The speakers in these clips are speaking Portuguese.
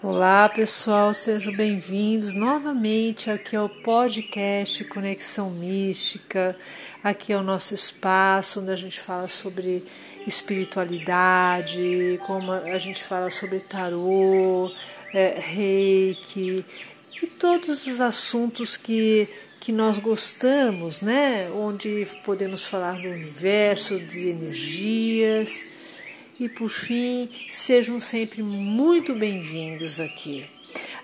Olá pessoal, sejam bem-vindos novamente aqui ao podcast Conexão Mística. Aqui é o nosso espaço onde a gente fala sobre espiritualidade, como a gente fala sobre tarô, é, reiki e todos os assuntos que, que nós gostamos, né? Onde podemos falar do universo, de energias e por fim, sejam sempre muito bem-vindos aqui.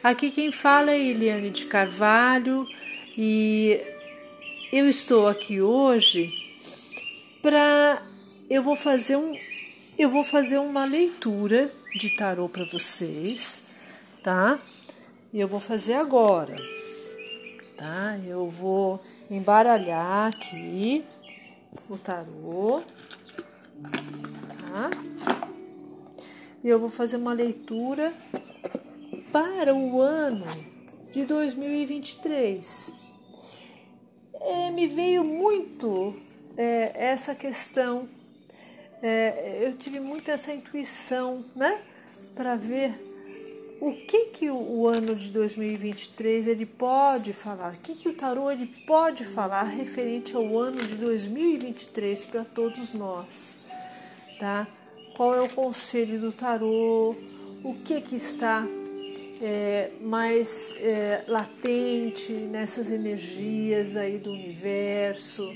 Aqui quem fala é Eliane de Carvalho e eu estou aqui hoje para eu vou fazer um eu vou fazer uma leitura de tarô para vocês, tá? E eu vou fazer agora, tá? Eu vou embaralhar aqui o tarô, tá? E eu vou fazer uma leitura para o ano de 2023. É, me veio muito é, essa questão, é, eu tive muito essa intuição, né, para ver o que que o, o, ano de 2023 ele pode falar, o que que o tarô ele pode falar referente ao ano de 2023 para todos nós, tá? Qual é o conselho do tarô, o que, que está é, mais é, latente nessas energias aí do universo,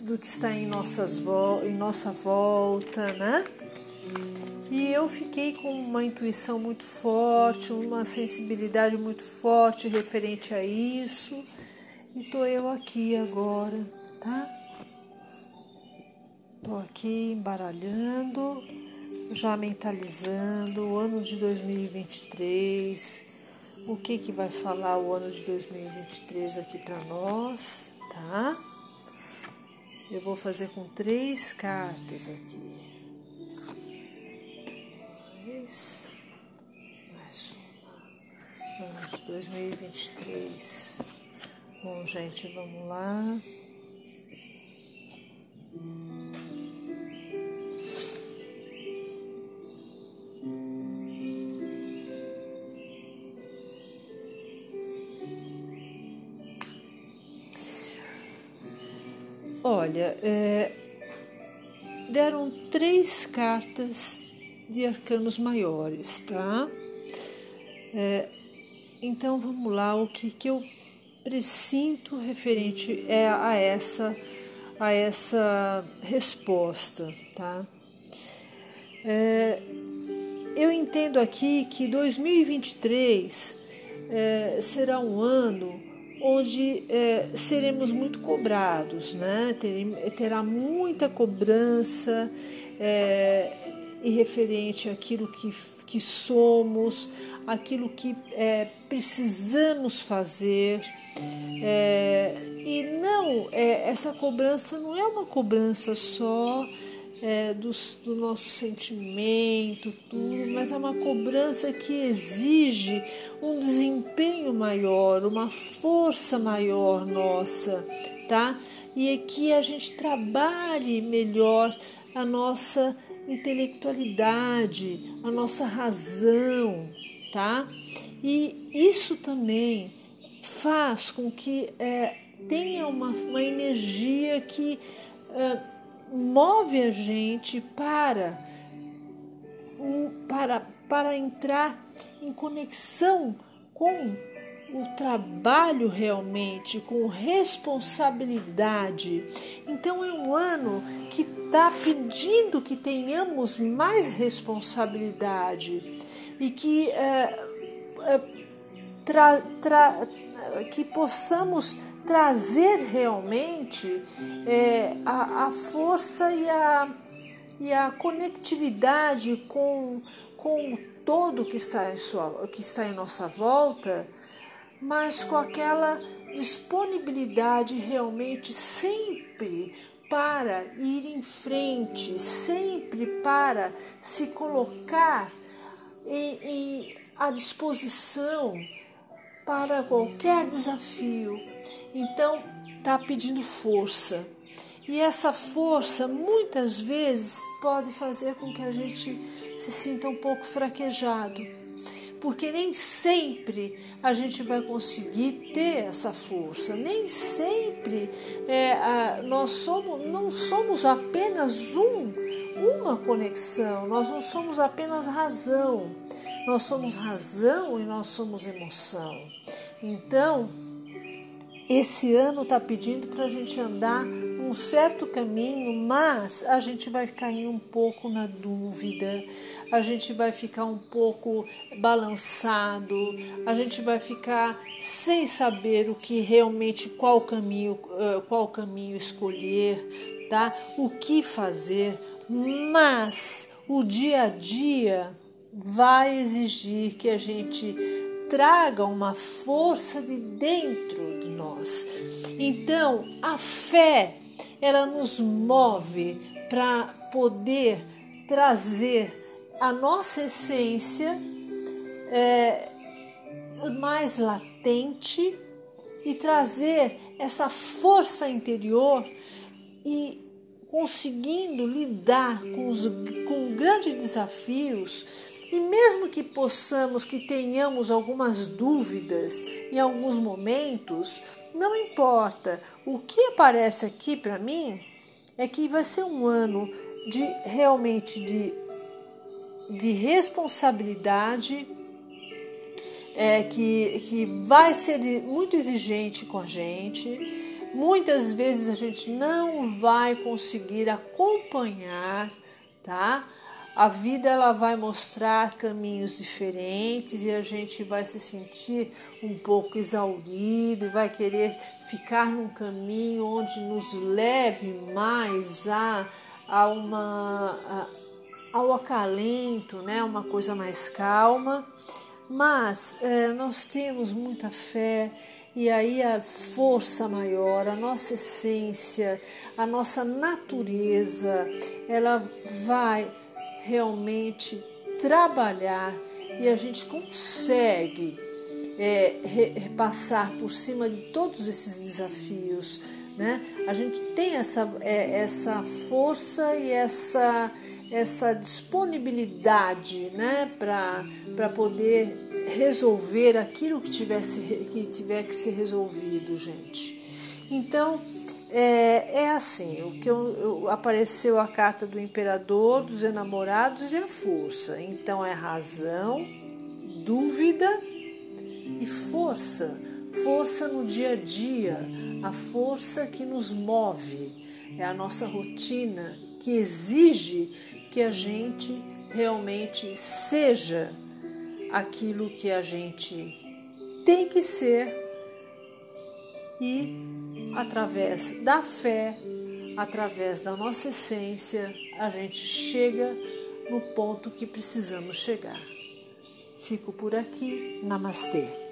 do que está em, nossas em nossa volta, né? E eu fiquei com uma intuição muito forte, uma sensibilidade muito forte referente a isso. E tô eu aqui agora, tá? Estou aqui embaralhando, já mentalizando o ano de 2023, o que que vai falar o ano de 2023 aqui para nós, tá? Eu vou fazer com três cartas aqui. Dois, mais uma. Ano de 2023. Bom, gente, vamos lá. Olha, é, deram três cartas de arcanos maiores, tá? É, então vamos lá, o que, que eu presinto referente é a essa a essa resposta, tá? É, eu entendo aqui que 2023 é, será um ano onde é, seremos muito cobrados, né? terá muita cobrança é, referente àquilo que, que somos, aquilo que é, precisamos fazer. É, e não, é, essa cobrança não é uma cobrança só é, do, do nosso sentimento, tudo, mas é uma cobrança que exige um desempenho maior, uma força maior nossa, tá? E é que a gente trabalhe melhor a nossa intelectualidade, a nossa razão, tá? E isso também faz com que é, tenha uma, uma energia que é, move a gente para, para, para entrar em conexão com o trabalho realmente, com responsabilidade. Então é um ano que está pedindo que tenhamos mais responsabilidade e que, é, é, tra, tra, que possamos trazer realmente é, a, a, força e a, e a conectividade com, com o todo que está, em sua, que está em nossa volta, mas com aquela disponibilidade realmente sempre para ir em frente, sempre para se colocar em, em, à disposição para qualquer desafio. Então, está pedindo força. E essa força muitas vezes pode fazer com que a gente se sinta um pouco fraquejado. porque nem sempre a gente vai conseguir ter essa força, nem sempre é, a, nós somos, não somos apenas um, uma conexão, nós não somos apenas razão, nós somos razão e nós somos emoção. Então, esse ano está pedindo para a gente andar um certo caminho, mas a gente vai cair um pouco na dúvida, a gente vai ficar um pouco balançado, a gente vai ficar sem saber o que realmente qual caminho, qual caminho escolher, tá? O que fazer, mas o dia a dia vai exigir que a gente traga uma força de dentro de nós. Então, a fé ela nos move para poder trazer a nossa essência é, mais latente e trazer essa força interior e conseguindo lidar com, os, com grandes desafios que possamos, que tenhamos algumas dúvidas em alguns momentos, não importa. O que aparece aqui para mim é que vai ser um ano de realmente de, de responsabilidade, é, que, que vai ser muito exigente com a gente. Muitas vezes a gente não vai conseguir acompanhar, tá? A vida ela vai mostrar caminhos diferentes e a gente vai se sentir um pouco exaurido e vai querer ficar num caminho onde nos leve mais a, a uma a, ao acalento, né? Uma coisa mais calma. Mas é, nós temos muita fé e aí a força maior, a nossa essência, a nossa natureza, ela vai realmente trabalhar e a gente consegue é, passar por cima de todos esses desafios. Né? A gente tem essa, é, essa força e essa, essa disponibilidade né? para poder resolver aquilo que, tivesse, que tiver que ser resolvido, gente. Então, é, é assim, o que eu, eu, apareceu a carta do imperador, dos enamorados e a força. Então é razão, dúvida e força. Força no dia a dia, a força que nos move, é a nossa rotina que exige que a gente realmente seja aquilo que a gente tem que ser e através da fé, através da nossa essência, a gente chega no ponto que precisamos chegar. Fico por aqui. Namastê.